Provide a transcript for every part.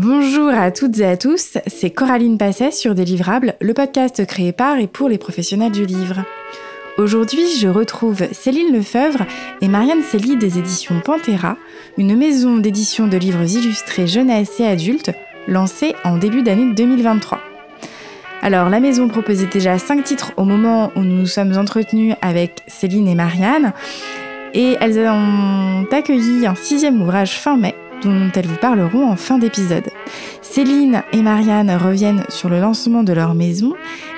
Bonjour à toutes et à tous, c'est Coraline Passet sur Délivrables, le podcast créé par et pour les professionnels du livre. Aujourd'hui, je retrouve Céline Lefebvre et Marianne Célie des éditions Pantera, une maison d'édition de livres illustrés jeunesse et adultes lancée en début d'année 2023. Alors, la maison proposait déjà 5 titres au moment où nous nous sommes entretenus avec Céline et Marianne, et elles ont accueilli un sixième ouvrage fin mai dont elles vous parleront en fin d'épisode. Céline et Marianne reviennent sur le lancement de leur maison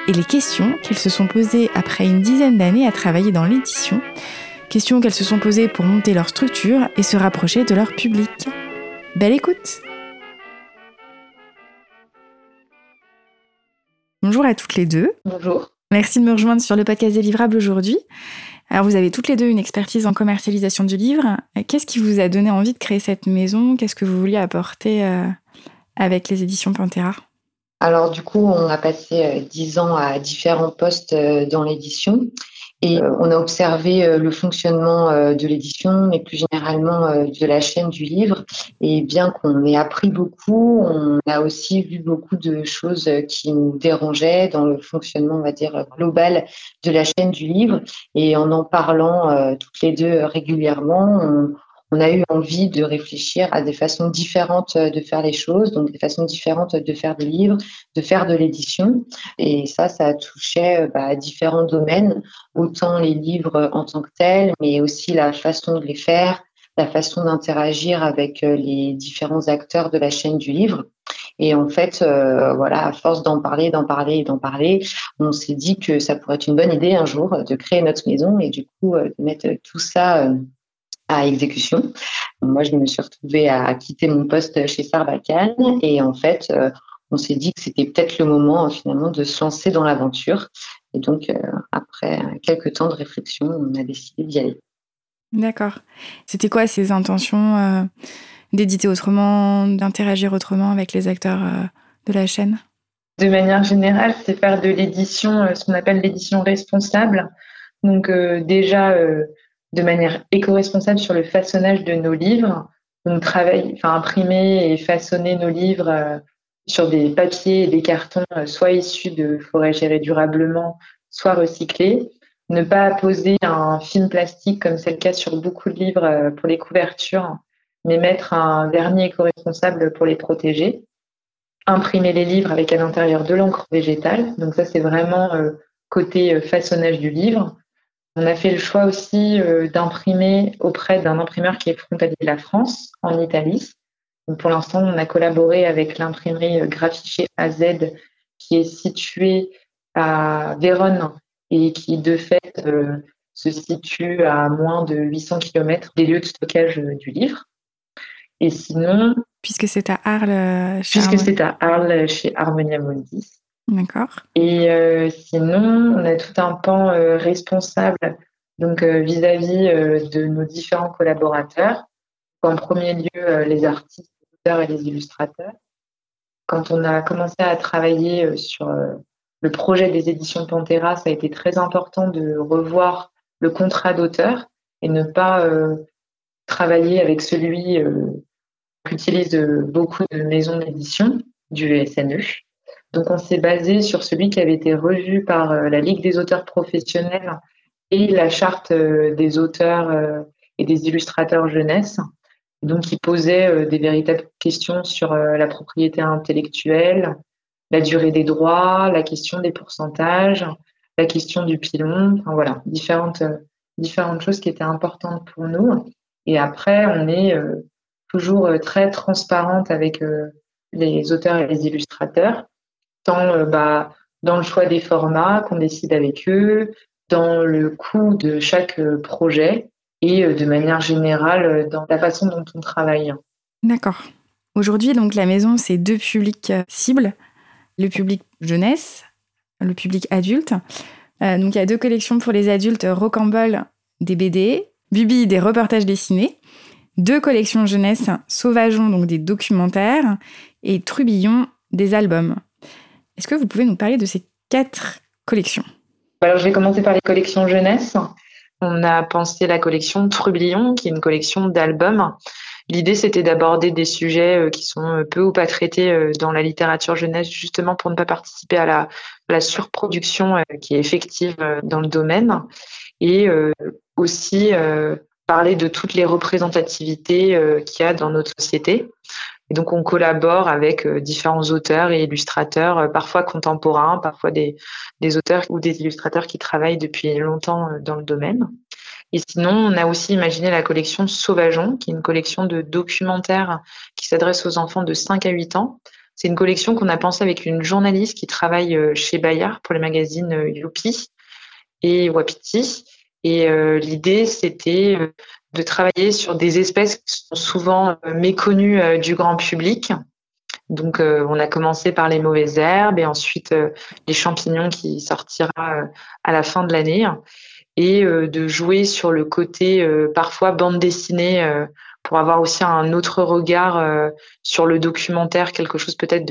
et les questions qu'elles se sont posées après une dizaine d'années à travailler dans l'édition, questions qu'elles se sont posées pour monter leur structure et se rapprocher de leur public. Belle écoute Bonjour à toutes les deux. Bonjour. Merci de me rejoindre sur le podcast des livrables aujourd'hui. Alors vous avez toutes les deux une expertise en commercialisation du livre. Qu'est-ce qui vous a donné envie de créer cette maison? Qu'est-ce que vous vouliez apporter euh, avec les éditions Pantera? Alors du coup, on a passé euh, dix ans à différents postes euh, dans l'édition et euh, on a observé euh, le fonctionnement euh, de l'édition, mais plus généralement de la chaîne du livre. Et bien qu'on ait appris beaucoup, on a aussi vu beaucoup de choses qui nous dérangeaient dans le fonctionnement, on va dire, global de la chaîne du livre. Et en en parlant toutes les deux régulièrement, on, on a eu envie de réfléchir à des façons différentes de faire les choses, donc des façons différentes de faire des livres, de faire de l'édition. Et ça, ça touchait bah, à différents domaines, autant les livres en tant que tels, mais aussi la façon de les faire, la façon d'interagir avec euh, les différents acteurs de la chaîne du livre. Et en fait, euh, voilà, à force d'en parler, d'en parler et d'en parler, on s'est dit que ça pourrait être une bonne idée un jour de créer notre maison et du coup euh, de mettre tout ça à exécution. Moi, je me suis retrouvée à quitter mon poste chez Sarbacane et en fait, euh, on s'est dit que c'était peut-être le moment finalement de se lancer dans l'aventure. Et donc, euh, après quelques temps de réflexion, on a décidé d'y aller. D'accord. C'était quoi ces intentions euh, d'éditer autrement, d'interagir autrement avec les acteurs de la chaîne? De manière générale, c'est faire de l'édition, ce qu'on appelle l'édition responsable. Donc déjà, de manière éco-responsable sur le façonnage de nos livres. On travaille, enfin imprimer et façonner nos livres euh, sur des papiers et des cartons, euh, soit issus de forêts gérées durablement, soit recyclés. Ne pas poser un film plastique comme c'est le cas sur beaucoup de livres euh, pour les couvertures, mais mettre un vernis éco-responsable pour les protéger. Imprimer les livres avec à l'intérieur de l'encre végétale. Donc ça, c'est vraiment côté façonnage du livre. On a fait le choix aussi euh, d'imprimer auprès d'un imprimeur qui est frontalier de la France, en Italie. pour l'instant, on a collaboré avec l'imprimerie Graphiché AZ qui est située à Vérone et qui, de fait, euh, se situe à moins de 800 km des lieux de stockage du livre. Et sinon. Puisque c'est à Arles. Puisque c'est à Arles chez Harmonia Mondis. D'accord. Et euh, sinon, on a tout un pan euh, responsable donc euh, vis-à-vis de nos différents collaborateurs. En premier lieu, les artistes, les auteurs et les illustrateurs. Quand on a commencé à travailler sur le projet des éditions Pantera, ça a été très important de revoir le contrat d'auteur et ne pas travailler avec celui qu'utilisent beaucoup de maisons d'édition du SNE. Donc on s'est basé sur celui qui avait été revu par euh, la Ligue des auteurs professionnels et la charte euh, des auteurs euh, et des illustrateurs jeunesse. Donc qui posait des véritables questions sur la propriété intellectuelle, la durée des droits, la question des pourcentages, la question du pilon, enfin voilà, différentes, différentes choses qui étaient importantes pour nous. Et après, on est toujours très transparente avec les auteurs et les illustrateurs tant euh, bah, dans le choix des formats qu'on décide avec eux, dans le coût de chaque euh, projet et euh, de manière générale dans la façon dont on travaille. D'accord. Aujourd'hui, donc la maison, c'est deux publics cibles le public jeunesse, le public adulte. donc il y a deux collections pour les adultes Rocambole des BD, Bubi des reportages dessinés, deux collections jeunesse Sauvageon donc des documentaires et Trubillon des albums. Est-ce que vous pouvez nous parler de ces quatre collections? Alors, je vais commencer par les collections jeunesse. On a pensé la collection Trublion, qui est une collection d'albums L'idée, c'était d'aborder des sujets qui sont peu ou pas traités dans la littérature jeunesse, justement pour ne pas participer à la, la surproduction qui est effective dans le domaine, et aussi parler de toutes les représentativités qu'il y a dans notre société. Et donc, on collabore avec euh, différents auteurs et illustrateurs, euh, parfois contemporains, parfois des, auteurs ou des illustrateurs qui travaillent depuis longtemps euh, dans le domaine. Et sinon, on a aussi imaginé la collection Sauvageon, qui est une collection de documentaires qui s'adresse aux enfants de 5 à 8 ans. C'est une collection qu'on a pensée avec une journaliste qui travaille chez Bayard pour les magazines Youpi et Wapiti. Et l'idée, c'était de travailler sur des espèces qui sont souvent euh, méconnues euh, du grand public. Donc, euh, on a commencé par les mauvaises herbes et ensuite les champignons qui sortira à la fin de l'année et de jouer sur le côté parfois bande dessinée pour avoir aussi un autre regard sur le documentaire, quelque chose peut-être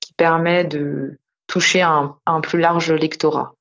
qui permet de toucher un plus large lectorat.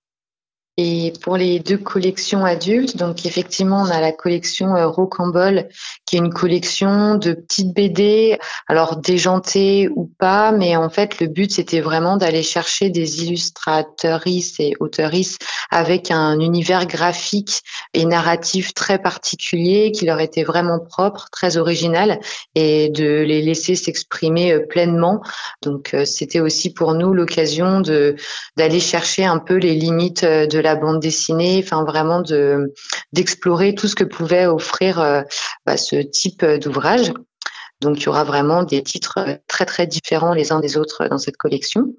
Et pour les deux collections adultes, donc effectivement, on a la collection euh, Rocambole, qui est une collection de petites BD, alors déjantées ou pas, mais en fait, le but, c'était vraiment d'aller chercher des illustratrices et auteuristes avec un univers graphique et narratif très particulier, qui leur était vraiment propre, très original, et de les laisser s'exprimer euh, pleinement. Donc, euh, c'était aussi pour nous l'occasion de d'aller chercher un peu les limites de bande dessinée, enfin vraiment de d'explorer tout ce que pouvait offrir euh, bah, ce type d'ouvrage. Donc il y aura vraiment des titres très très différents les uns des autres dans cette collection.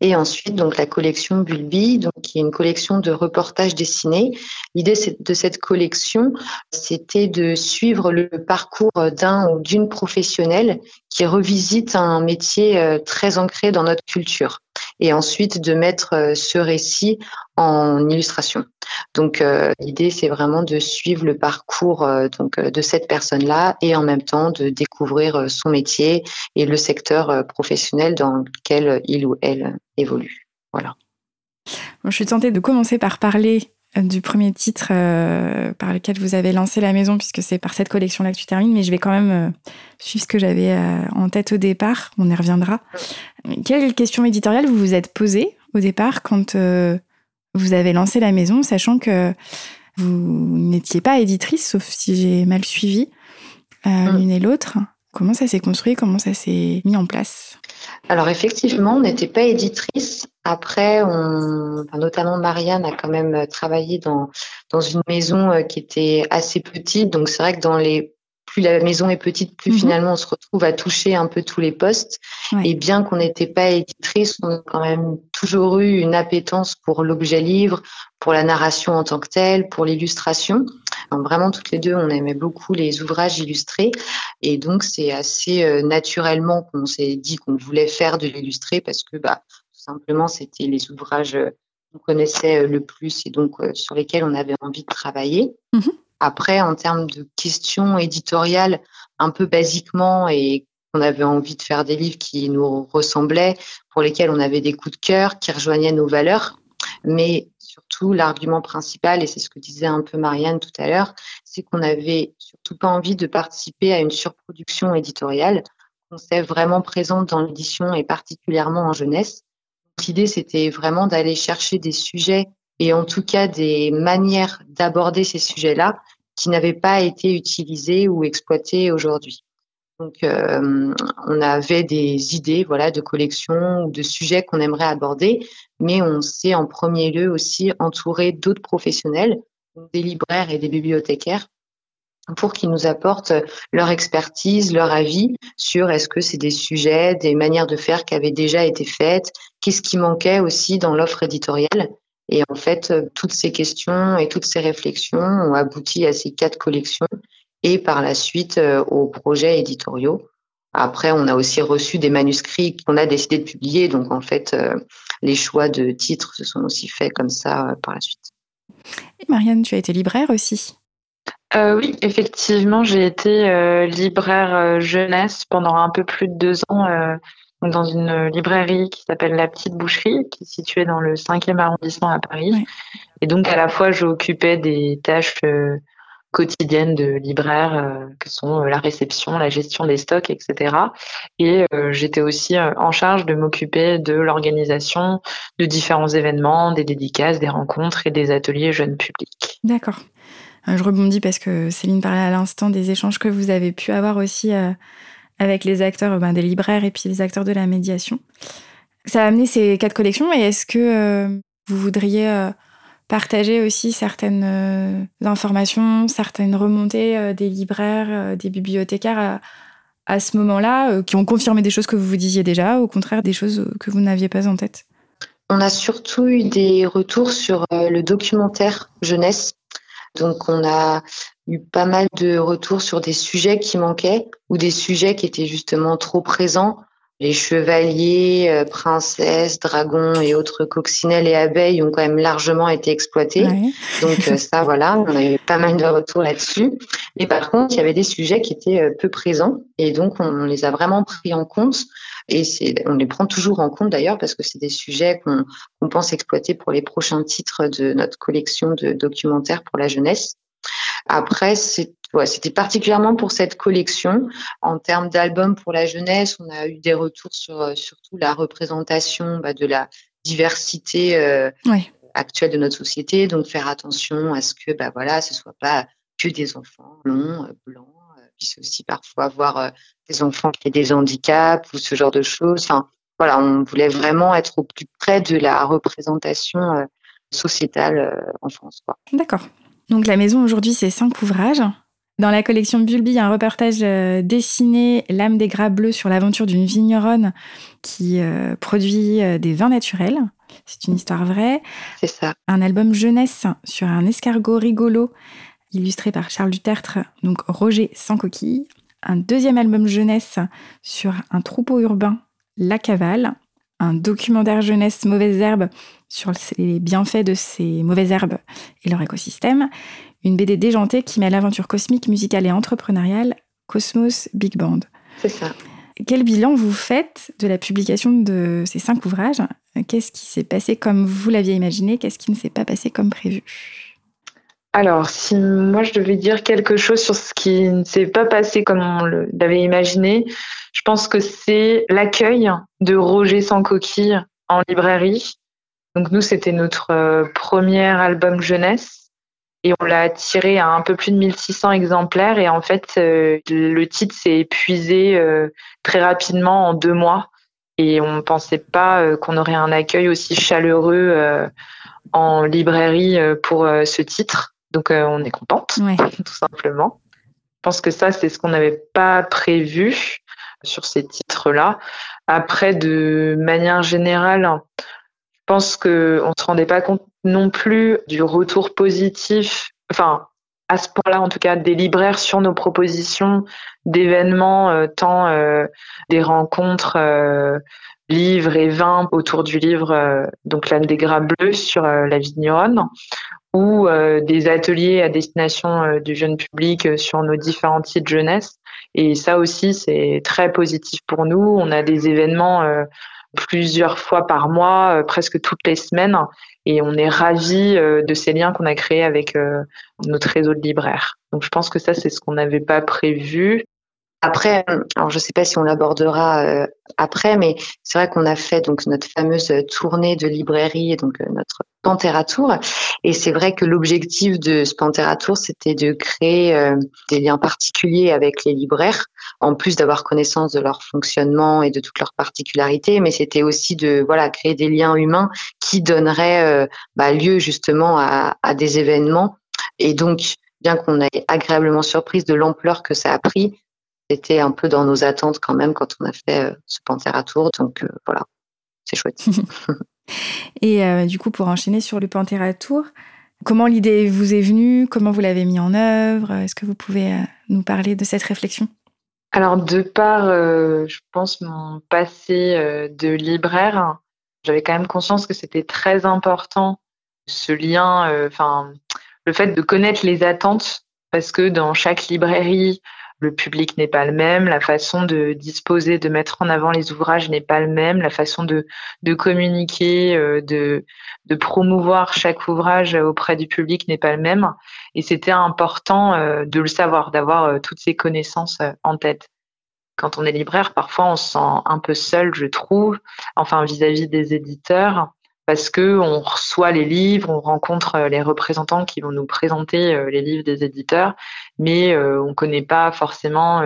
Et ensuite, donc la collection Bulbi, donc qui est une collection de reportages dessinés. L'idée de cette collection, c'était de suivre le parcours d'un ou d'une professionnelle qui revisite un métier euh, très ancré dans notre culture et ensuite de mettre euh, ce récit en illustration. Donc euh, l'idée c'est vraiment de suivre le parcours euh, donc de cette personne-là et en même temps de découvrir son métier et le secteur professionnel dans lequel il ou elle évolue. Voilà. je suis tentée de commencer par parler du premier titre euh, par lequel vous avez lancé la maison, puisque c'est par cette collection-là que tu termines, mais je vais quand même euh, suivre ce que j'avais euh, en tête au départ, on y reviendra. Quelle question éditoriale vous vous êtes posée au départ quand vous avez lancé la maison, sachant que vous n'étiez pas éditrice, sauf si j'ai mal suivi mmh. l'une et l'autre Comment ça s'est construit? Comment ça s'est mis en place? Alors effectivement, on n'était pas éditrice. Après, on, notamment Marianne a quand même travaillé dans, dans une maison euh, qui était assez petite. Donc c'est vrai que dans les plus la maison est petite, plus mhm. finalement on se retrouve à toucher un peu tous les postes. Et bien qu'on n'était pas éditrice, on a quand même toujours eu une appétence pour l'objet livre, pour la narration en tant que telle, pour l'illustration. Vraiment, toutes les deux, on aimait beaucoup les ouvrages illustrés. Et donc, c'est assez euh, naturellement qu'on s'est dit qu'on voulait faire de l'illustré parce que, bah, tout simplement, c'était les ouvrages euh, qu'on connaissait euh, le plus et donc sur lesquels on avait envie de travailler. Mhm. Après, en termes de questions éditoriales, un peu basiquement, et on avait envie de faire des livres qui nous ressemblaient, pour lesquels on avait des coups de cœur, qui rejoignaient nos valeurs. Mais surtout, l'argument principal, et c'est ce que disait un peu Marianne tout à l'heure, c'est qu'on avait surtout pas envie de participer à une surproduction éditoriale. On s'est vraiment présente dans l'édition et particulièrement en jeunesse. L'idée, c'était vraiment d'aller chercher des sujets et en tout cas des manières d'aborder ces sujets-là qui n'avaient pas été utilisées ou exploitées aujourd'hui. Donc, euh, on avait des idées, voilà, de collections ou de sujets qu'on aimerait aborder, mais on s'est en premier lieu aussi entouré d'autres professionnels, des libraires et des bibliothécaires, pour qu'ils nous apportent leur expertise, leur avis sur est-ce que c'est des sujets, des manières de faire qui avaient déjà été faites, qu'est-ce qui manquait aussi dans l'offre éditoriale. Et en fait, toutes ces questions et toutes ces réflexions ont abouti à ces quatre collections et par la suite euh, aux projets éditoriaux. Après, on a aussi reçu des manuscrits qu'on a décidé de publier. Donc, en fait, euh, les choix de titres se sont aussi faits comme ça euh, par la suite. Et Marianne, tu as été libraire aussi Oui, effectivement, j'ai été libraire jeunesse pendant un peu plus de deux ans dans une librairie qui s'appelle La Petite Boucherie, qui est située dans le 5e arrondissement à Paris. Et donc, à la fois, j'occupais des tâches quotidiennes de libraires, que sont la réception, la gestion des stocks, etc. Et j'étais aussi en charge de m'occuper de l'organisation de différents événements, des dédicaces, des rencontres et des ateliers jeunes publics. D'accord. Je rebondis parce que Céline parlait à l'instant des échanges que vous avez pu avoir aussi avec les acteurs ben, des libraires et puis les acteurs de la médiation. Ça a amené ces quatre collections et est-ce que euh, vous voudriez euh, partager aussi certaines euh, informations, certaines remontées des libraires, des bibliothécaires à, à ce moment-là, qui ont confirmé des choses que vous vous disiez déjà, au contraire des choses que vous n'aviez pas en tête? On a surtout eu des retours sur le documentaire jeunesse. Donc on a eu pas mal de retours sur des sujets qui manquaient ou des sujets qui étaient justement trop présents. Les chevaliers, euh, princesses, dragons et autres coccinelles et abeilles ont quand même largement été exploités. Donc euh, ça, voilà, on a eu pas mal de retours là-dessus. Mais par contre, il y avait des sujets qui étaient euh, peu présents et donc on les a vraiment pris en compte. Et on les prend toujours en compte d'ailleurs parce que c'est des sujets qu'on pense exploiter pour les prochains titres de notre collection de documentaires pour la jeunesse. Après, c'était particulièrement pour cette collection. En termes d'albums pour la jeunesse, on a eu des retours sur euh, surtout la représentation bah, de la diversité euh, actuelle de notre société. Donc, faire attention à ce que, bah voilà, ce soit pas que des enfants longs, euh, blancs, puisse aussi parfois avoir des enfants qui ont des handicaps ou ce genre de choses. Enfin, voilà, on voulait vraiment être au plus près de la représentation sociétale en France. D'accord. Donc la maison aujourd'hui, c'est cinq ouvrages. Dans la collection Bulby, il y a un reportage euh, dessiné L'âme des gras bleus sur l'aventure d'une vigneronne qui euh, produit euh, des vins naturels. C'est une histoire vraie. C'est ça. Un album jeunesse sur un escargot rigolo illustré par Charles Dutertre, donc Roger sans coquille. Un deuxième album jeunesse sur un troupeau urbain, La Cavale. Un documentaire jeunesse Mauvaises herbes sur les bienfaits de ces mauvaises herbes et leur écosystème, une BD déjantée qui met l'aventure cosmique, musicale et entrepreneuriale Cosmos Big Band. C'est ça. Quel bilan vous faites de la publication de ces cinq ouvrages? Qu'est-ce qui s'est passé comme vous l'aviez imaginé? Qu'est-ce qui ne s'est pas passé comme prévu? Alors, si moi je devais dire quelque chose sur ce qui ne s'est pas passé comme on l'avait imaginé, je pense que c'est l'accueil de Roger sans coquille en librairie. Donc nous, c'était notre euh, premier album jeunesse et on l'a tiré à un peu plus de 1600 exemplaires et en fait, euh, le titre s'est épuisé euh, très rapidement en deux mois et on ne pensait pas qu'on aurait un accueil aussi chaleureux en librairie pour ce titre. Donc on est contente, tout simplement. Je pense que ça, c'est ce qu'on n'avait pas prévu sur ces titres-là. Après, de manière générale, pense qu'on ne se rendait pas compte non plus du retour positif, enfin, à ce point-là, en tout cas, des libraires sur nos propositions d'événements, euh, tant euh, des rencontres euh, livres et vins autour du livre, donc l'âme des gras bleus sur la vigneronne, ou des ateliers à destination du jeune public sur nos différents titres jeunesse. Et ça aussi, c'est très positif pour nous. On a des événements plusieurs fois par mois, euh, presque toutes les semaines. Et on est ravis euh, de ces liens qu'on a créés avec euh, notre réseau de libraires. Donc je pense que ça, c'est ce qu'on n'avait pas prévu. Après, alors je sais pas si on l'abordera euh, après, mais c'est vrai qu'on a fait donc notre fameuse tournée de librairie, donc euh, notre Pantera Tour, et c'est vrai que l'objectif de ce Pantera Tour, c'était de créer euh, des liens particuliers avec les libraires, en plus d'avoir connaissance de leur fonctionnement et de toutes leurs particularités, mais c'était aussi de voilà créer des liens humains qui donneraient bah, lieu justement à, à des événements, et donc bien qu'on ait agréablement surprise de l'ampleur que ça a pris, c'était un peu dans nos attentes quand même quand on a fait euh, ce Pantera Tour. Donc euh, voilà, c'est chouette. Et euh, du coup, pour enchaîner sur le Pantera Tour, comment l'idée vous est venue? Comment vous l'avez mis en œuvre? Est-ce que vous pouvez nous parler de cette réflexion? Alors, de par, je pense, mon passé de libraire, j'avais quand même conscience que c'était très important ce lien, enfin, le fait de connaître les attentes, parce que dans chaque librairie, le public n'est pas le même, la façon de disposer, de mettre en avant les ouvrages n'est pas le même, la façon de, de communiquer, euh, de, de promouvoir chaque ouvrage auprès du public n'est pas le même. Et c'était important euh, de le savoir, d'avoir euh, toutes ces connaissances en tête. Quand on est libraire, parfois on se sent un peu seul, je trouve, enfin vis-à-vis -vis des éditeurs, parce que on reçoit les livres, on rencontre euh, les représentants qui vont nous présenter euh, les livres des éditeurs, mais euh, on ne connaît pas forcément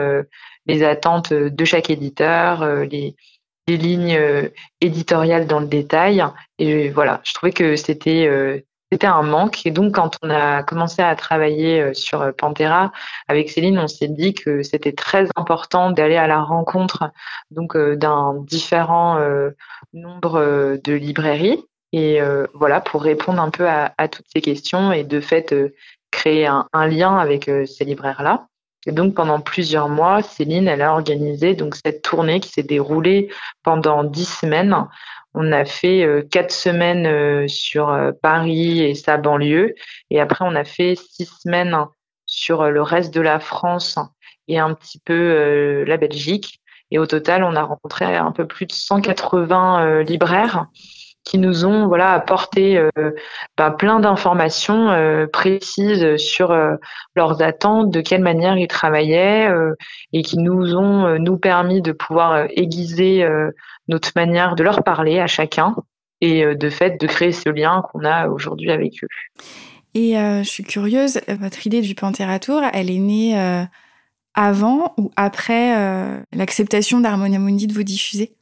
les attentes de chaque éditeur, les, lignes éditoriales dans le détail. Et voilà, je trouvais que c'était c'était un manque. Et donc, quand on a commencé à travailler sur Pantera avec Céline, on s'est dit que c'était très important d'aller à la rencontre donc d'un différent nombre de librairies et euh, voilà, pour répondre un peu à, toutes ces questions et de fait euh, créer un, un, lien avec euh, ces libraires-là. Et donc pendant plusieurs mois, Céline, elle a organisé donc cette tournée qui s'est déroulée pendant dix semaines. On a fait quatre semaines sur Paris et sa banlieue, et après on a fait six semaines sur le reste de la France et un petit peu la Belgique. Et au total, on a rencontré un peu plus de 180 libraires qui nous ont voilà apporté euh, bah, plein d'informations euh, précises sur euh, leurs attentes, de quelle manière ils travaillaient et qui nous ont nous permis de pouvoir aiguiser notre manière de leur parler à chacun et de fait de créer ce lien qu'on a aujourd'hui avec eux. Et je suis curieuse, votre idée du Panthéra elle est née avant ou après l'acceptation d'Harmonia Mundi de vous diffuser?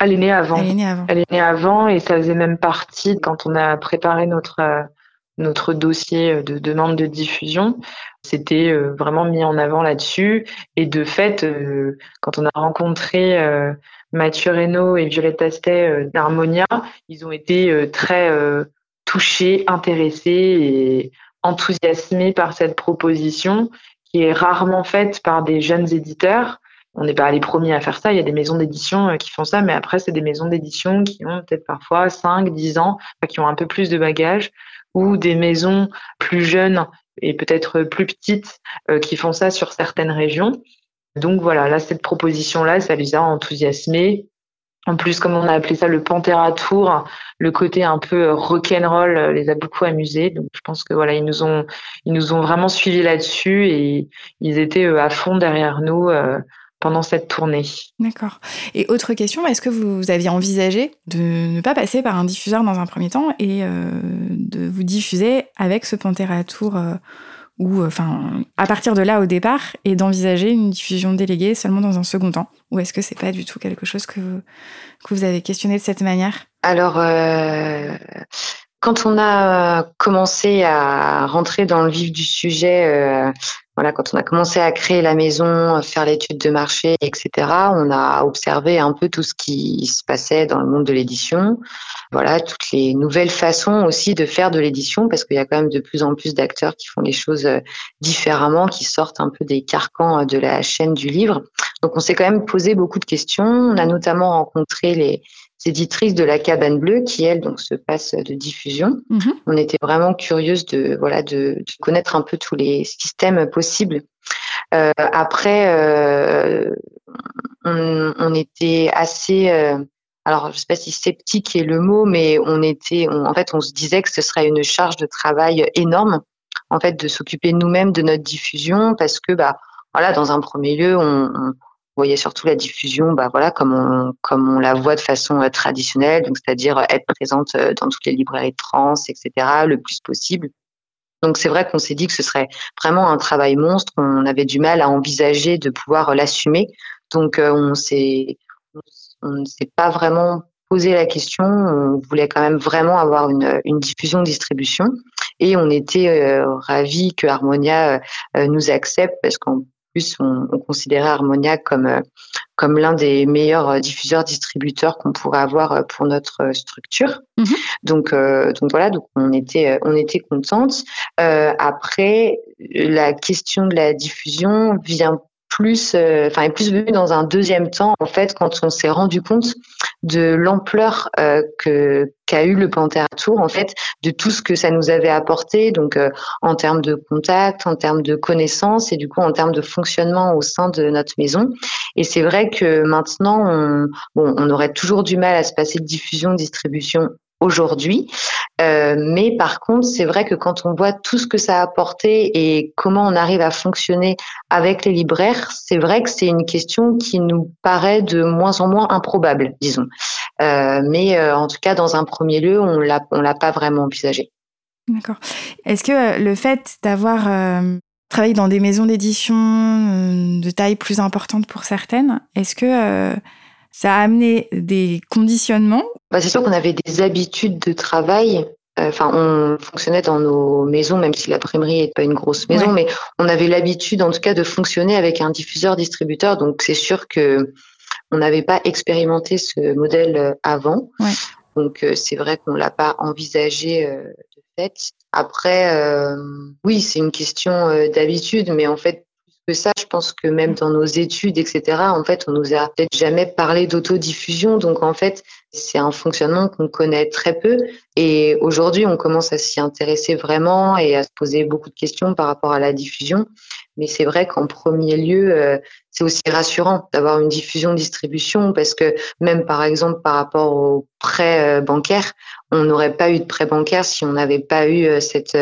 Elle est née avant. Elle est née avant. et ça faisait même partie quand on a préparé notre euh, notre dossier de demande de diffusion. C'était euh, vraiment mis en avant là-dessus. Et de fait, euh, quand on a rencontré Mathieu Reynaud et Violette Astet d'Harmonia, ils ont été très touchés, intéressés et enthousiasmés par cette proposition qui est rarement faite par des jeunes éditeurs on n'est pas les premiers à faire ça. Il y a des maisons d'édition euh, qui font ça, mais après, c'est des maisons d'édition qui ont peut-être parfois 5, 10 ans, qui ont un peu plus de bagages, ou des maisons plus jeunes et peut-être plus petites euh, qui font ça sur certaines régions. Donc voilà, là, cette proposition-là, ça les a enthousiasmés. En plus, comme on a appelé ça le Pantera Tour, le côté un peu rock'n'roll euh, les a beaucoup amusés. Donc, je pense que voilà, ils nous ont, ils nous ont vraiment suivis là-dessus et ils étaient à fond derrière nous pendant cette tournée. D'accord. Et autre question, est-ce que vous aviez envisagé de ne pas passer par un diffuseur dans un premier temps et euh, de vous diffuser avec ce Pantera Tour euh, ou enfin à partir de là au départ et d'envisager une diffusion déléguée seulement dans un second temps? Ou est-ce que c'est pas du tout quelque chose que vous, que vous avez questionné de cette manière? Alors euh, quand on a commencé à rentrer dans le vif du sujet voilà, quand on a commencé à créer la maison, faire l'étude de marché, etc., on a observé un peu tout ce qui se passait dans le monde de l'édition. Voilà, toutes les nouvelles façons aussi de faire de l'édition, parce qu'il y a quand même de plus en plus d'acteurs qui font les choses euh, différemment, qui sortent un peu des carcans euh, de la chaîne du livre. Donc, on s'est quand même posé beaucoup de questions. On a notamment rencontré les, éditrices de la cabane bleue qui elle donc se passe de diffusion. Mhm. On était vraiment curieuse de voilà de, de, connaître un peu tous les systèmes possibles. Euh, après, euh, on, on, était assez euh, alors je sais pas si sceptique est le mot, mais on était en fait on se disait que ce serait une charge de travail énorme en fait de s'occuper nous-mêmes de notre diffusion parce que bah voilà dans un premier lieu on, on voyez surtout la diffusion, bah voilà, comme on, comme on la voit de façon euh, traditionnelle, donc c'est-à-dire euh, être présente euh, dans toutes les librairies de France, etc., le plus possible. Donc c'est vrai qu'on s'est dit que ce serait vraiment un travail monstre. On avait du mal à envisager de pouvoir l'assumer. Donc on s'est, on ne s'est pas vraiment posé la question. On voulait quand même vraiment avoir une, une diffusion distribution et on était euh, ravis que Harmonia nous accepte parce qu'on plus, on, considérait Harmonia comme, euh, comme l'un des meilleurs euh, diffuseurs distributeurs qu'on pourrait avoir euh, pour notre structure. Mhm. Donc, donc voilà, donc on était, on était contente. après, la question de la diffusion vient plus, enfin, est plus venue dans un deuxième temps, en fait, quand on s'est rendu compte de l'ampleur euh, que qu'a eu le Pantera Tour, en fait, de tout ce que ça nous avait apporté, donc euh, en termes de contact, en termes de connaissances et du coup en termes de fonctionnement au sein de notre maison. Et c'est vrai que maintenant, on, bon, on aurait toujours du mal à se passer de diffusion, distribution aujourd'hui. Euh, mais par contre, c'est vrai que quand on voit tout ce que ça a apporté et comment on arrive à fonctionner avec les libraires, c'est vrai que c'est une question qui nous paraît de moins en moins improbable, disons. Euh, mais euh, en tout cas, dans un premier lieu, on l'a, on l'a pas vraiment envisagé. D'accord. Est-ce que le fait d'avoir travaillé dans des maisons d'édition de taille plus importante pour certaines, est-ce que ça a amené des conditionnements bah, C'est sûr qu'on avait des habitudes de travail. Euh, enfin, on fonctionnait dans nos maisons, même si la primerie n'est pas une grosse maison, mais on avait l'habitude, en tout cas, de fonctionner avec un diffuseur-distributeur. Donc, c'est sûr que on n'avait pas expérimenté ce modèle euh, avant. Ouais. Donc, euh, c'est vrai qu'on l'a pas envisagé de fait. Après, oui, c'est une question d'habitude, mais en fait, que ça, je pense que même dans nos études, etc., en fait, on nous a peut-être jamais parlé d'autodiffusion. Donc, en fait, c'est un fonctionnement qu'on connaît très peu. Et aujourd'hui, on commence à s'y intéresser vraiment et à se poser beaucoup de questions par rapport à la diffusion. Mais c'est vrai qu'en premier lieu, euh, c'est aussi rassurant d'avoir une diffusion-distribution parce que même par exemple par rapport aux prêts euh, bancaires, on n'aurait pas eu de prêt bancaire si on n'avait pas eu euh, cette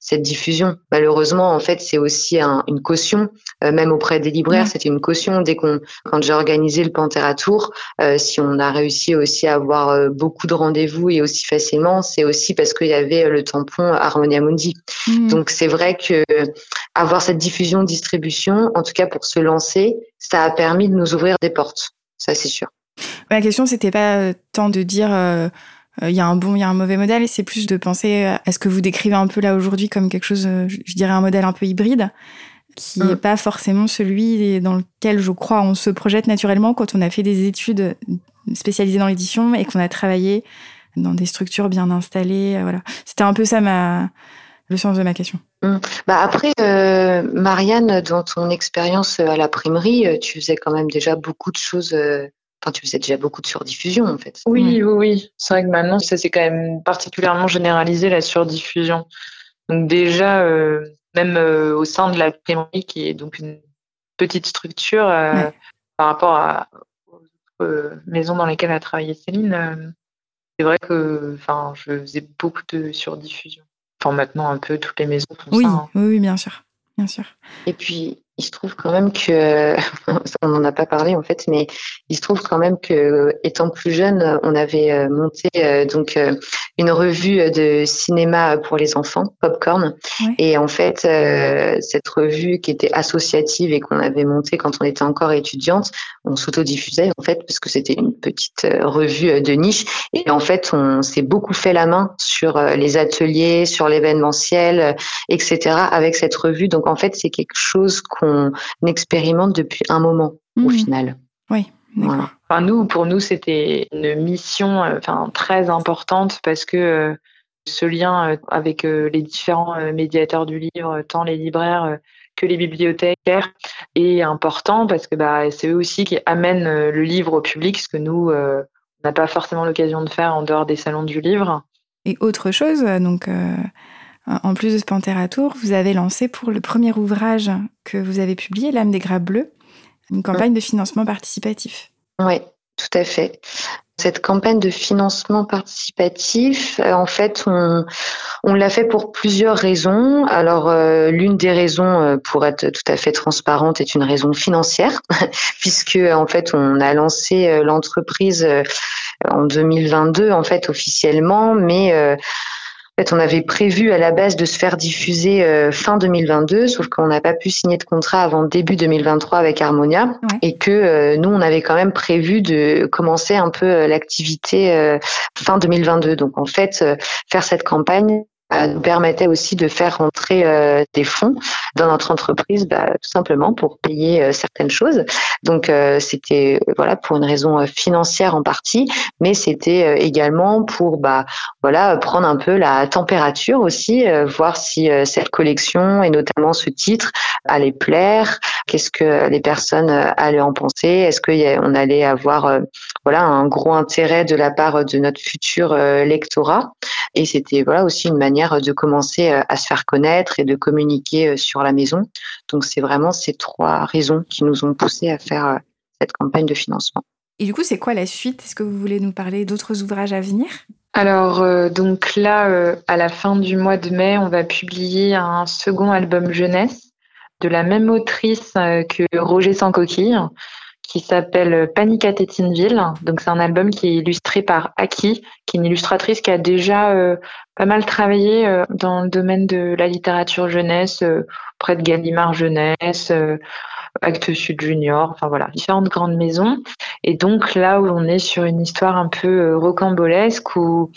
cette diffusion. Malheureusement, en fait, c'est aussi une caution, même auprès des libraires, c'était une caution dès qu'on quand j'ai organisé le Pantera Tour, si on a réussi aussi à avoir beaucoup de rendez-vous et aussi facilement, c'est aussi parce qu'il y avait le tampon Harmonia Mundi. Mmh. Donc c'est vrai que avoir cette diffusion distribution, en tout cas pour se lancer, ça a permis de nous ouvrir des portes. Ça, c'est sûr. Ma question, c'était pas euh, tant de dire euh, euh, il y a un bon, il y a un mauvais modèle, c'est plus de penser à ce que vous décrivez un peu là aujourd'hui comme quelque chose, je dirais un modèle un peu hybride, qui n'est mm. pas forcément celui dans lequel je crois on se projette naturellement quand on a fait des études spécialisées dans l'édition et qu'on a travaillé dans des structures bien installées. Voilà. C'était un peu ça ma, le sens de ma question. Hum. Bah après, euh, Marianne, dans ton expérience à la primerie, euh, tu faisais quand même déjà beaucoup de choses. Euh, enfin, tu faisais déjà beaucoup de surdiffusion, en fait. Oui, oui, oui. C'est vrai que maintenant, ça s'est quand même particulièrement généralisé, la surdiffusion. Donc déjà, même au sein de la primerie, qui est donc une petite structure par rapport à, aux maisons dans lesquelles a travaillé Céline, c'est vrai que enfin, je faisais beaucoup de surdiffusion. Enfin, maintenant, un peu toutes les maisons font oui, ça. Hein. Oui, bien sûr. Bien sûr. Et puis, il se trouve quand même que, on n'en a pas parlé en fait, mais il se trouve quand même que, étant plus jeune, on avait euh, monté euh, donc euh, une revue de cinéma pour les enfants, Popcorn. Et en fait, cette revue qui était associative et qu'on avait montée quand on était encore étudiante, on s'autodiffusait en fait parce que c'était une petite revue de niche. Et en fait, on s'est beaucoup fait la main sur les ateliers, sur l'événementiel, etc. avec cette revue. Donc en fait, c'est quelque chose qu'on on expérimente depuis un moment au mhm. final. Oui. Enfin, nous, pour nous, c'était une mission euh, enfin, très importante parce que euh, ce lien euh, avec les différents médiateurs du livre, tant les libraires que les bibliothécaires, est important parce que bah, c'est eux aussi qui amènent le livre au public, ce que nous, on n'a pas forcément l'occasion de faire en dehors des salons du livre. Et autre chose, donc en plus de ce Pantera Tour, vous avez lancé pour le premier ouvrage que vous avez publié, L'âme des grappes bleues, une campagne de financement participatif. Oui, tout à fait. Cette campagne de financement participatif, euh, en fait, on, l'a fait pour plusieurs raisons. Alors, euh, l'une des raisons, euh, pour être tout à fait transparente, est une raison financière, puisque en fait, on a lancé l'entreprise en 2022, en fait, officiellement, mais fait, on avait prévu à la base de se faire diffuser euh, fin 2022, sauf qu'on n'a pas pu signer de contrat avant début 2023 avec Harmonia, et que euh, nous, on avait quand même prévu de commencer un peu euh, l'activité fin 2022. Donc en fait, faire cette campagne, nous permettait aussi de faire rentrer des fonds dans notre entreprise, bah, tout simplement pour payer certaines choses. Donc c'était voilà pour une raison financière en partie, mais c'était également pour bah voilà prendre un peu la température aussi, voir si cette collection et notamment ce titre allait plaire, qu'est-ce que les personnes allaient en penser, est-ce qu'on allait avoir voilà un gros intérêt de la part de notre futur lectorat. Et c'était voilà aussi une manière de commencer à se faire connaître et de communiquer sur la maison. Donc c'est vraiment ces trois raisons qui nous ont poussé à faire cette campagne de financement. Et du coup, c'est quoi la suite? Est-ce que vous voulez nous parler d'autres ouvrages à venir? Alors, donc là, à la fin du mois de mai, on va publier un second album jeunesse de la même autrice que Roger sans coquille qui s'appelle Panique à Tétineville. Donc c'est un album qui est illustré par Aki, qui est une illustratrice qui a déjà euh, pas mal travaillé euh, dans le domaine de la littérature jeunesse, euh, près de Gallimard Jeunesse, Actes Sud Junior, enfin voilà, différentes grandes maisons. Et donc là où on est sur une histoire un peu euh, rocambolesque où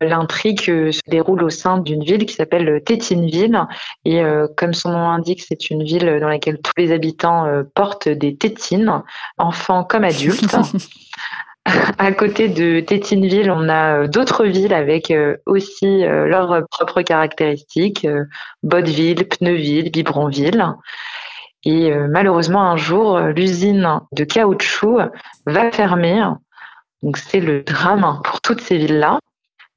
l'intrigue euh, se déroule au sein d'une ville qui s'appelle Tétineville. Et euh, comme son nom l'indique, c'est une ville dans laquelle tous les habitants portent des tétines, enfants comme adultes. À côté de Tétineville, on a d'autres villes avec aussi leurs propres caractéristiques, Botteville, Pneuville, Biberonville. Et euh, malheureusement, un jour, euh, l'usine de caoutchouc va fermer. Donc c'est le drame pour toutes ces villes-là.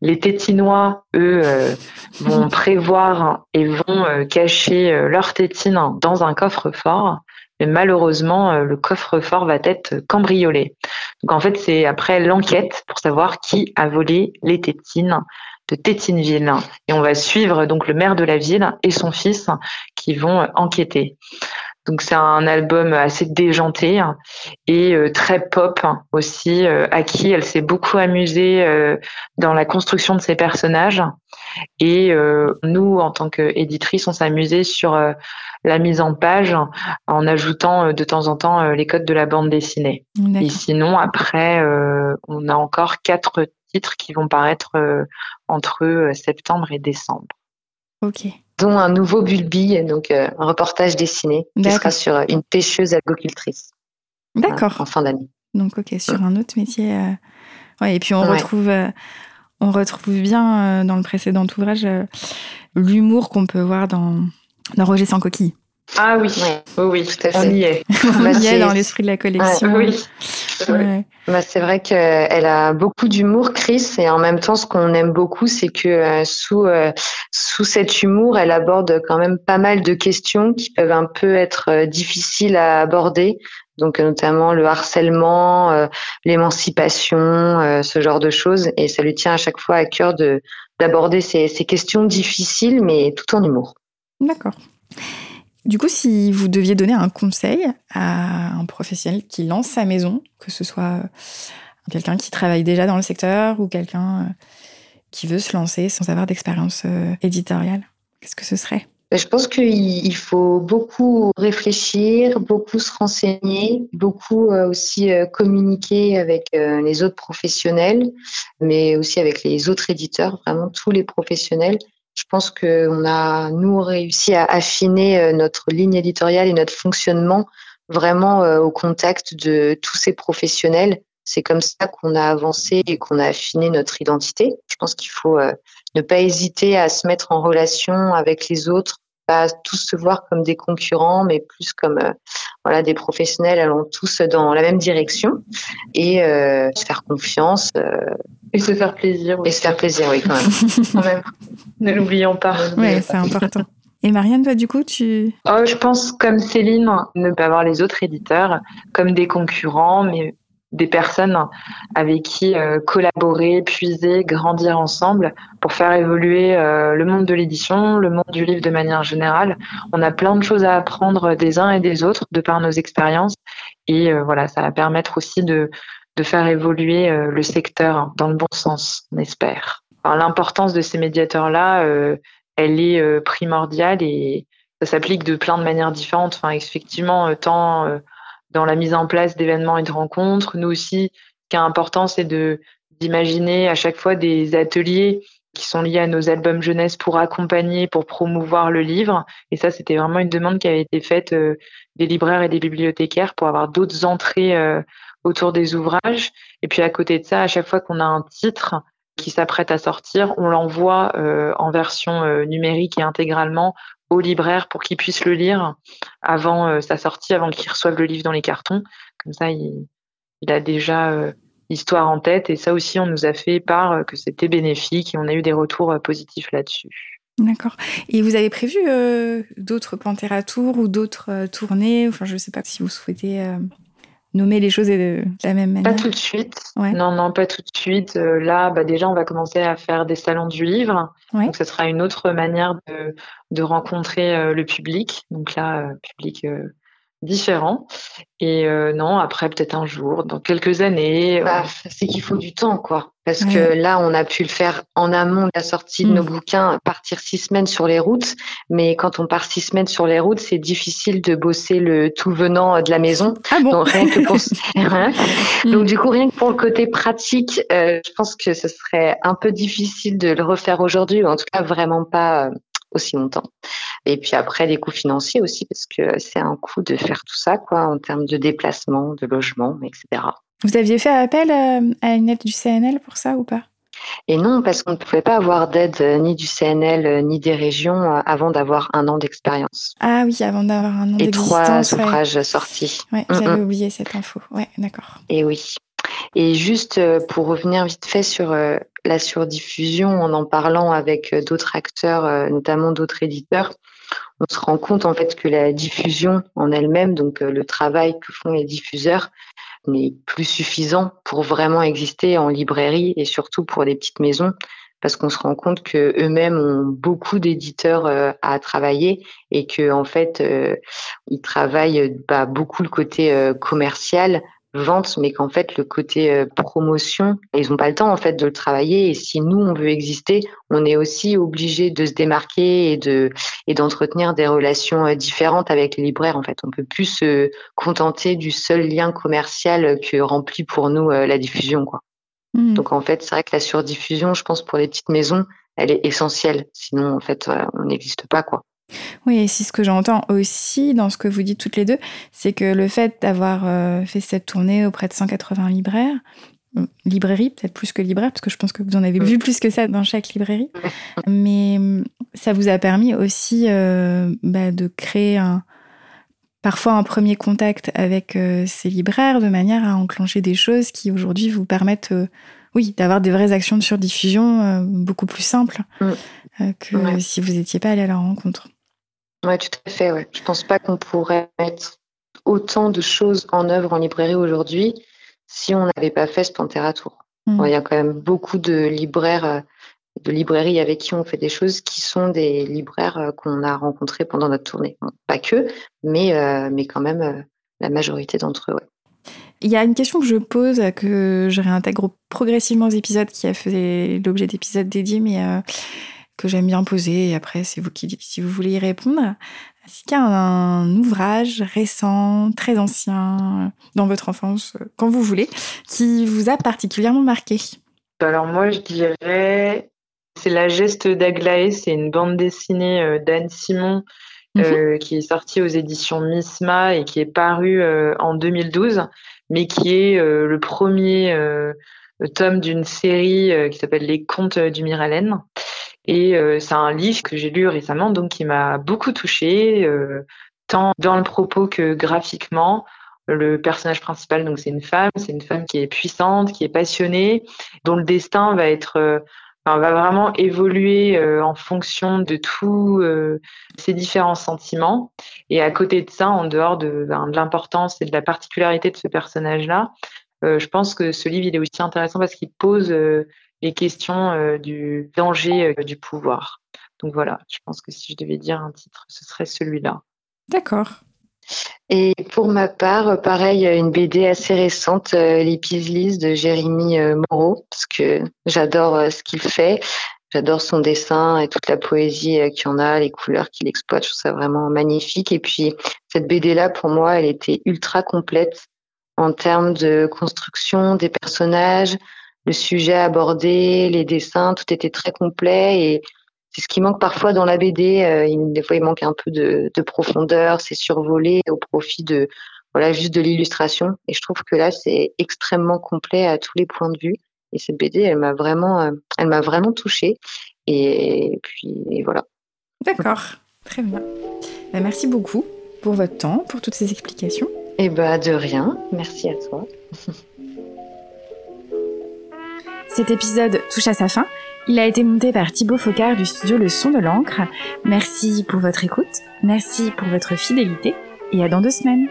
Les Tétinois, eux, euh, vont prévoir et vont cacher leurs tétines dans un coffre-fort. Mais malheureusement, le coffre-fort va être cambriolé. Donc en fait, c'est après l'enquête pour savoir qui a volé les tétines de Tétineville. Et on va suivre donc le maire de la ville et son fils qui vont enquêter. Donc c'est un album assez déjanté et euh, très pop aussi, euh, à qui elle s'est beaucoup amusée euh, dans la construction de ses personnages. Et nous, en tant qu'éditrice, on s'amusait sur la mise en page en ajoutant de temps en temps les codes de la bande dessinée. Et sinon, après, on a encore quatre titres qui vont paraître entre septembre et décembre. Ok dont un nouveau Bulbi, donc euh, un reportage dessiné qui sera sur euh, une pêcheuse algocultrice. D'accord. en fin d'année. Donc ok, sur un autre métier. Euh, ouais, et puis on retrouve, on retrouve bien dans le précédent ouvrage l'humour qu'on peut voir dans, dans Roger sans coquille. Ah oui, oui, oui, tout à fait. On y est. on y est dans l'esprit de la collection. oui. Bah, c'est vrai qu'elle a beaucoup d'humour, Chris, et en même temps, ce qu'on aime beaucoup, c'est que euh, sous euh, sous cet humour, elle aborde quand même pas mal de questions qui peuvent un peu être euh, difficiles à aborder. Donc notamment le harcèlement, l'émancipation, ce genre de choses, et ça lui tient à chaque fois à cœur de d'aborder ces, ces questions difficiles, mais tout en humour. D'accord. Du coup, si vous deviez donner un conseil à un professionnel qui lance sa maison, que ce soit quelqu'un qui travaille déjà dans le secteur ou quelqu'un euh, qui veut se lancer sans avoir d'expérience euh, éditoriale, qu'est-ce que ce serait? Ben, je pense qu'il faut beaucoup réfléchir, beaucoup se renseigner, beaucoup euh, aussi communiquer avec les autres professionnels, mais aussi avec les autres éditeurs, vraiment tous les professionnels je pense qu'on a, nous, réussi à affiner euh, notre ligne éditoriale et notre fonctionnement vraiment euh, au contact de tous ces professionnels. C'est comme ça qu'on a avancé et qu'on a affiné notre identité. Je pense qu'il faut euh, ne pas hésiter à se mettre en relation avec les autres, pas tous se voir comme des concurrents, mais plus comme voilà des professionnels allant tous dans la même direction et se faire confiance. Et se faire plaisir. Et se faire plaisir, oui, quand même. quand même. Ne l'oublions pas. Oui, c'est important. Et Marianne, toi, du coup, tu... Oh, je pense, comme Céline, ne pas voir les autres éditeurs comme des concurrents, mais des personnes avec qui euh, collaborer, puiser, grandir ensemble pour faire évoluer euh, le monde de l'édition, le monde du livre de manière générale. On a plein de choses à apprendre des uns et des autres de par nos expériences. Et euh, voilà, ça va permettre aussi de, de faire évoluer euh, le secteur dans le bon sens, on espère. L'importance de ces médiateurs-là, euh, elle est euh, primordiale et ça s'applique de plein de manières différentes. Enfin, effectivement, tant dans la mise en place d'événements et de rencontres, nous aussi, ce qui est important, c'est d'imaginer à chaque fois des ateliers qui sont liés à nos albums jeunesse pour accompagner, pour promouvoir le livre. Et ça, c'était vraiment une demande qui avait été faite des libraires et des bibliothécaires pour avoir d'autres entrées autour des ouvrages. Et puis à côté de ça, à chaque fois qu'on a un titre qui s'apprête à sortir, on l'envoie euh, en version numérique et intégralement aux libraires pour qu'ils puissent le lire avant sa sortie, avant qu'ils reçoivent le livre dans les cartons. Comme ça, il, a déjà histoire en tête. Et ça aussi, on nous a fait part euh, que c'était bénéfique et on a eu des retours euh, positifs là-dessus. D'accord. Et vous avez prévu euh, d'autres Pantera Tour ou d'autres tournées? Je ne sais pas si vous souhaitez nommer les choses de, la même manière. Pas tout de suite. Non, non, pas tout de suite. là, bah, déjà, on va commencer à faire des salons du livre. Donc, ce sera une autre manière de, de rencontrer le public. Donc là, public différent. Et euh, non, après peut-être un jour, dans quelques années. Bah, c'est qu'il faut du temps, quoi. Parce que là, on a pu le faire en amont de la sortie de nos mm. bouquins, partir six semaines sur les routes. Mais quand on part six semaines sur les routes, c'est difficile de bosser le tout venant de la maison. Ah bon Donc, rien que pour... Mm. Donc du coup, rien que pour le côté pratique, euh, je pense que ce serait un peu difficile de le refaire aujourd'hui, ou en tout cas vraiment pas euh, aussi longtemps. Et puis après, les coûts financiers aussi, parce que c'est un coût de faire tout ça, quoi, en termes de déplacement, de logement, etc. Vous aviez fait appel euh, à une aide du CNL pour ça ou pas? Et non, parce qu'on ne pouvait pas avoir d'aide euh, ni du CNL euh, ni des régions avant d'avoir un an d'expérience. Ah oui, avant d'avoir un an d'existence. Et trois ouvrages sortis. Oui, j'avais oublié cette info. Ouais, d'accord. Et oui. Et juste pour revenir vite fait sur la surdiffusion, en en parlant avec d'autres acteurs, notamment d'autres éditeurs, on se rend compte en fait que la diffusion en elle-même, donc euh, le travail que font les diffuseurs, n'est plus suffisant pour vraiment exister en librairie et surtout pour des petites maisons parce qu'on se rend compte que eux-mêmes ont beaucoup d'éditeurs euh, à travailler et que en fait euh, ils travaillent bah, beaucoup le côté commercial vente, mais qu'en fait le côté euh, promotion, ils n'ont pas le temps en fait de le travailler. Et si nous on veut exister, on est aussi obligé de se démarquer et de et d'entretenir des relations euh, différentes avec les libraires. En fait, on peut plus se contenter du seul lien commercial que remplit pour nous euh, la diffusion, quoi. Mmh. Donc en fait, c'est vrai que la surdiffusion, je pense pour les petites maisons, elle est essentielle. Sinon, en fait, on n'existe pas, quoi. Oui, et c'est ce que j'entends aussi dans ce que vous dites toutes les deux, c'est que le fait d'avoir euh, fait cette tournée auprès de 180 libraires, euh, librairies, peut-être plus que libraires, parce que je pense que vous en avez vu plus que ça dans chaque librairie, mais mm, ça vous a permis aussi euh, bah, de créer un, parfois un premier contact avec ces libraires de manière à enclencher des choses qui aujourd'hui vous permettent oui, d'avoir des vraies actions de surdiffusion beaucoup plus simples mm. que si vous n'étiez pas allé à leur rencontre. Oui, tout à fait. Ouais. Je pense pas qu'on pourrait mettre autant de choses en œuvre en librairie aujourd'hui si on n'avait pas fait ce Pantera Tour. Hmm. il y a quand même beaucoup de libraires, euh, de librairies avec qui on fait des choses qui sont des libraires euh, qu'on a rencontrés pendant notre tournée. pas que, mais, euh, mais quand même la majorité d'entre eux. Ouais. Il y a une question que je pose, que je réintègre progressivement aux épisodes qui a fait l'objet d'épisodes dédiés, mais que j'aime bien poser. Et après, c'est vous qui si vous voulez y répondre. Est-ce qu'il y a un, ouvrage récent, très ancien, dans votre enfance, quand vous voulez, qui vous a particulièrement marqué? Alors moi, je dirais, c'est La geste d'Aglaé. C'est une bande dessinée euh, d'Anne Simon euh, mhm. qui est sortie aux éditions Misma et qui est parue euh, en 2012, mais qui est le premier tome d'une série qui s'appelle Les Contes du Miralène. Et euh, c'est un livre que j'ai lu récemment, donc qui m'a beaucoup touchée, euh, tant dans le propos que graphiquement. Le personnage principal, donc c'est une femme, c'est une femme qui est puissante, qui est passionnée, dont le destin va être euh, va vraiment évoluer en fonction de tous ces différents sentiments. Et à côté de ça, en dehors de, ben, de l'importance et de la particularité de ce personnage-là, je pense que ce livre il est aussi intéressant parce qu'il pose les questions euh, du danger euh, du pouvoir. Donc voilà, je pense que si je devais dire un titre, ce serait celui-là. D'accord. Et pour ma part, pareil, une BD assez récente, euh, Les de Jérémy Moreau, parce que j'adore ce qu'il fait. J'adore son dessin et toute la poésie qu'il en a, les couleurs qu'il exploite. Je trouve ça vraiment magnifique. Et puis, cette BD-là, pour moi, elle était ultra complète en termes de construction des personnages, le sujet abordé, les dessins, tout était très complet et c'est ce qui manque parfois dans la BD. Euh, des fois, il manque un peu de, de profondeur, c'est survolé au profit de voilà juste de l'illustration. Et je trouve que là, c'est extrêmement complet à tous les points de vue. Et cette BD, elle m'a vraiment, euh, elle m'a vraiment touchée. Et, puis voilà. D'accord, très bien. Bah, merci beaucoup pour votre temps, pour toutes ces explications. Et eh bah de rien. Merci à toi. Cet épisode touche à sa fin. Il a été monté par Thibaut Focard du studio Le Son de l'encre. Merci pour votre écoute, merci pour votre fidélité et à dans deux semaines.